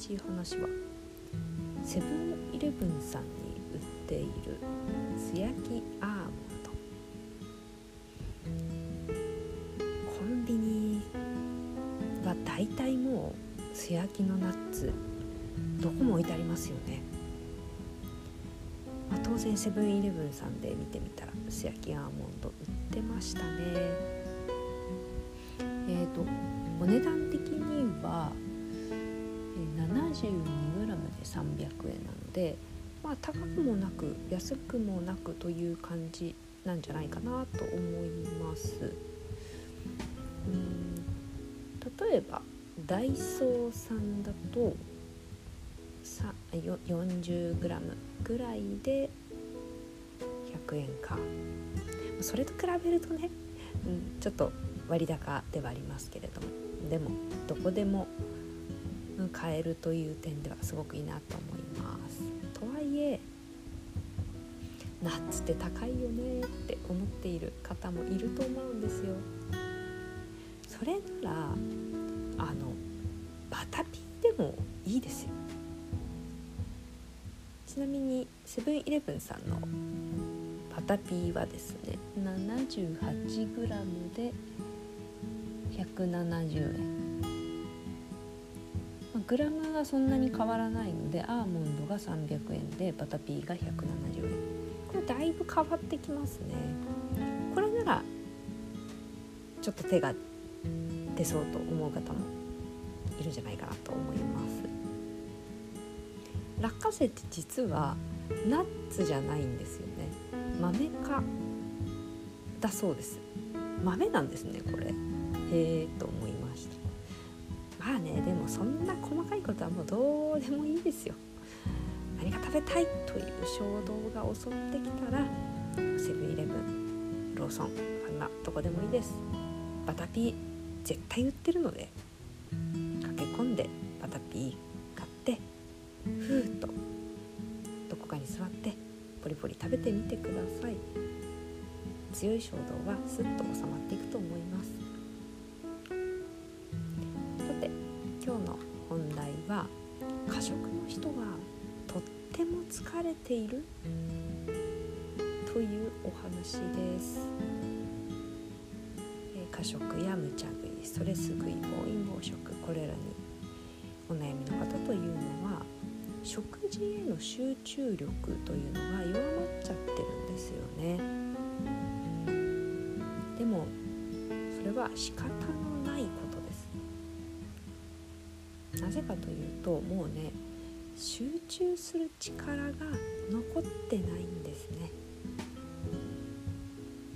しい話はセブンイレブンさんに売っている素焼きアーモンド。コンビニは大体もう素焼きのナッツどこも置いてありますよね、まあ、当然セブンイレブンさんで見てみたら素焼きアーモンド売ってましたね。えっ、ー、とお値段的には 72g で300円なのでまあ高くもなく安くもなくという感じなんじゃないかなと思います。うん例えばダイソーさんだと 40g ぐらいで100円か。それと比べるとね、うん、ちょっと割高ではありますけれどもでもどこでも買えるという点ではすごくいいなと思います。とはいえナッツって高いよねって思っている方もいると思うんですよ。それならあのバタピーでもいいですよ。ちなみにセブンイレブンさんのパタピーはですね 78g で170円、グラムはそんなに変わらないのでアーモンドが300円でバタピーが170円。これだいぶ変わってきますね。これならちょっと手が出そうと思う方もいるんじゃないかなと思います。落花生って実はナッツじゃないんですよね。豆科だそうです。豆なんですねこれ。へえと思いました。まあねでもそんな細ことはもうどうでもいいですよ。何が食べたいという衝動が襲ってきたらセブンイレブンローソンあんなどこでもいいです。バタピー絶対売ってるので駆け込んでバタピー買ってふーっとどこかに座ってポリポリ食べてみてください。強い衝動はすっと収まっていくと思います。疲れている？というお話です。過食や無茶食いストレス食い暴飲暴食これらにお悩みの方というのは食事への集中力というのが弱まっちゃってるんですよね。でもそれは仕方のないことです。なぜかというともうね集中する力が残ってないんですね。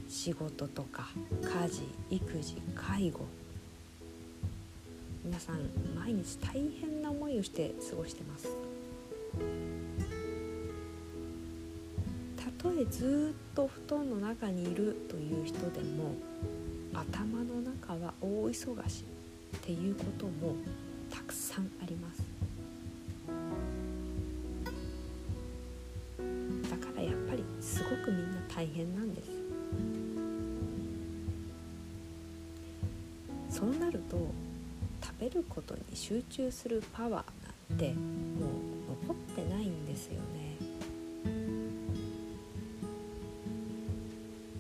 仕事とか家事育児介護。皆さん毎日大変な思いをして過ごしてます。たとえずっと布団の中にいるという人でも頭の中は大忙しっていうこともたくさんあります。くみんな大変なんです。そうなると食べることに集中するパワーなんてもう残ってないんですよね。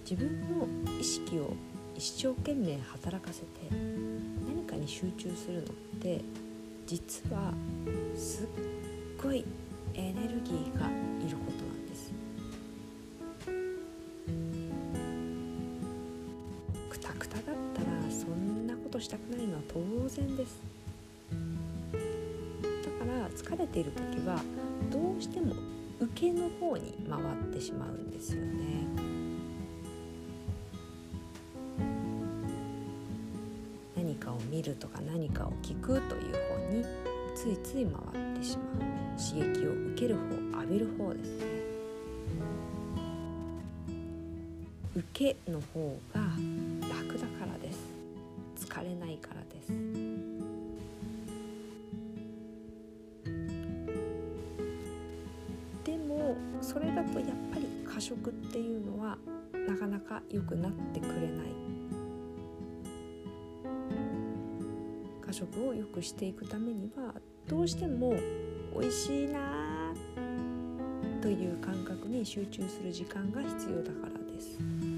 自分の意識を一生懸命働かせて何かに集中するのって実はすっごいエネルギーがいることなんです。したくないのは当然です。だから疲れている時はどうしても受けの方に回ってしまうんですよね。何かを見るとか何かを聞くという方についつい回ってしまう。刺激を受ける方浴びる方ですね。受けの方がとやっぱり過食っていうのはなかなか良くなってくれない過食を良くしていくためにはどうしても美味しいなという感覚に集中する時間が必要だからです。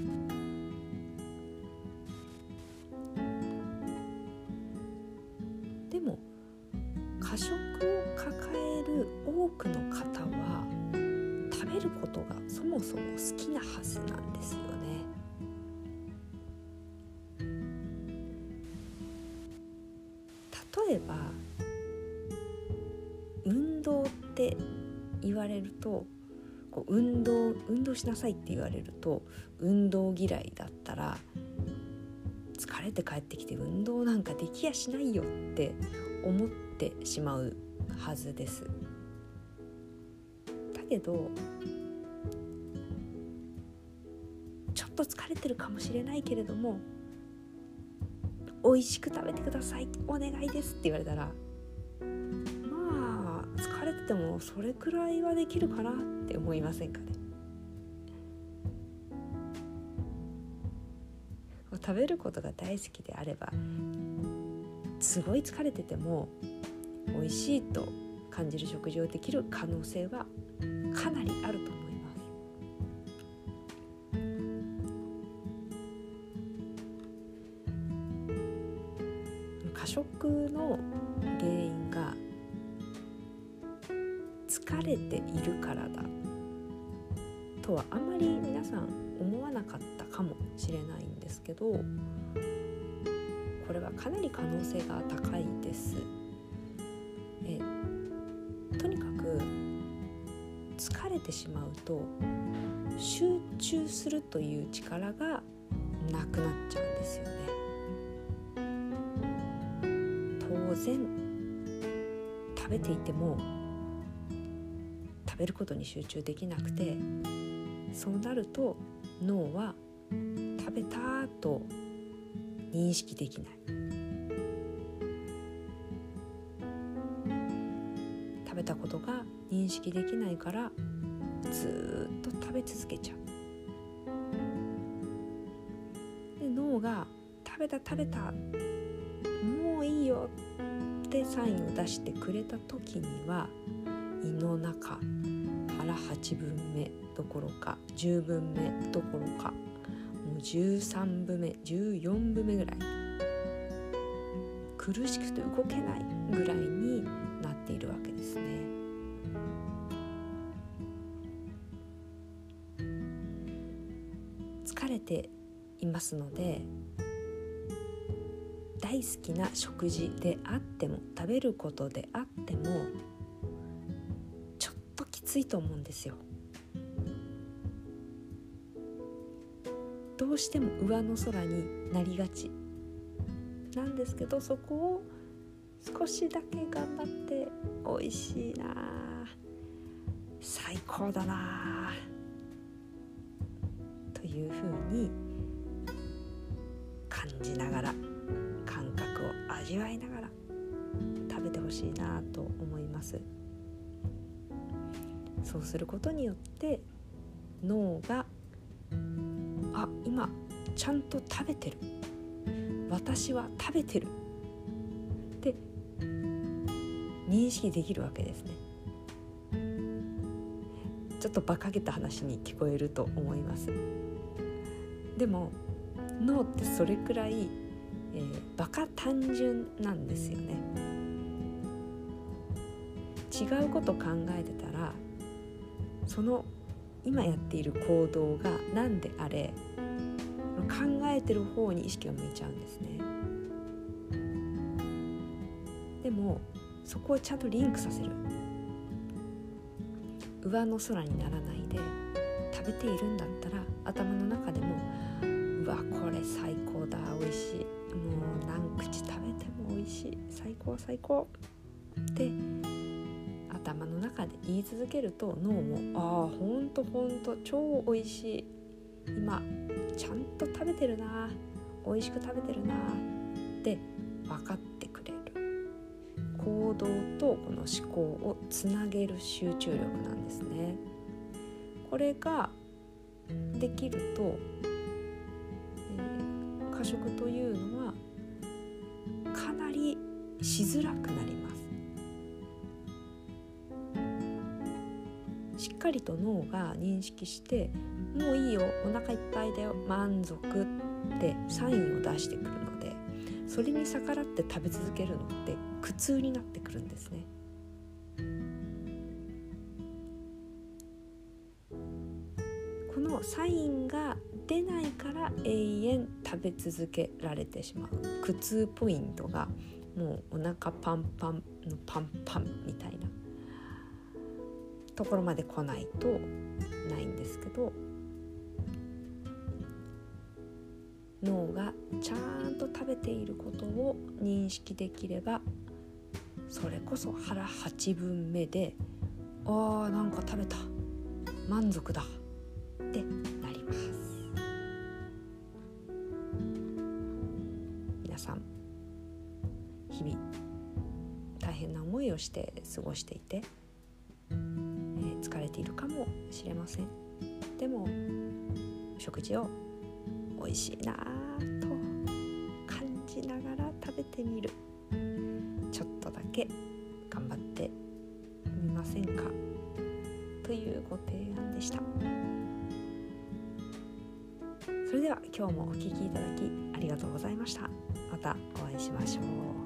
ことがそもそも好きなはずなんですよね。例えば運動って言われるとこう運動運動しなさいって言われると運動嫌いだったら疲れて帰ってきて運動なんかできやしないよって思ってしまうはずです。だけどれてるかもしれないけれども美味しく食べてください。お願いです。って言われたらまあ疲れててもそれくらいはできるかな。って思いませんかね。食べることが大好きであればすごい疲れてても美味しいと感じる食事をできる可能性はかなりあると。食の原因が疲れているからだとはあまり皆さん思わなかったかもしれないんですけどこれはかなり可能性が高いです。えとにかく疲れてしまうと集中するという力がなくなっちゃうんですよね。当然食べていても食べることに集中できなくてそうなると脳は食べたと認識できない。食べたことが認識できないからずっと食べ続けちゃう。で脳が「食べた食べたもういいよ」ってサインを出してくれた時には胃の中腹8分目どころか10分目どころかもう13分目14分目ぐらい苦しくて動けないぐらいになっているわけですね。疲れていますので大好きな食事であっても食べることであってもちょっときついと思うんですよ。どうしても上の空になりがち。なんですけどそこを少しだけ頑張って美味しいな。最高だな。というふうに感じながら。味わいながら食べてほしいなと思います。そうすることによって脳があ今ちゃんと食べてる。私は食べてる。って認識できるわけですね。ちょっと馬鹿げた話に聞こえると思います。でも脳ってそれくらい、えー、バカ単純なんですよね。違うこと考えてたらその今やっている行動が何であれ考えてる方に意識が向いちゃうんですね。でもそこをちゃんとリンクさせる。上の空にならないで食べているんだったら頭の中でもわこれ最高だ。美味しい。もう何口食べても美味しい。最高最高。って頭の中で言い続けると脳も「ああほんとほんと超美味しい。今ちゃんと食べてるな。美味しく食べてるな」って分かってくれる。行動とこの思考をつなげる集中力なんですね。これができると、食というのはかなりしづらくなります。しっかりと脳が認識してもういいよお腹いっぱいだよ満足ってサインを出してくるのでそれに逆らって食べ続けるのって苦痛になってくるんですね。このサインが出ないから永遠食べ続けられてしまう。苦痛ポイントがもうお腹パンパンのパンパンみたいなところまで来ないとないんですけど脳がちゃんと食べていることを認識できればそれこそ腹8分目であーなんか食べた。満足だ。ってして過ごしていて、えー、疲れているかもしれません。でも食事を美味しいなと感じながら食べてみる。ちょっとだけ頑張ってみませんか？というご提案でした。それでは今日もお聴きいただきありがとうございました。またお会いしましょう。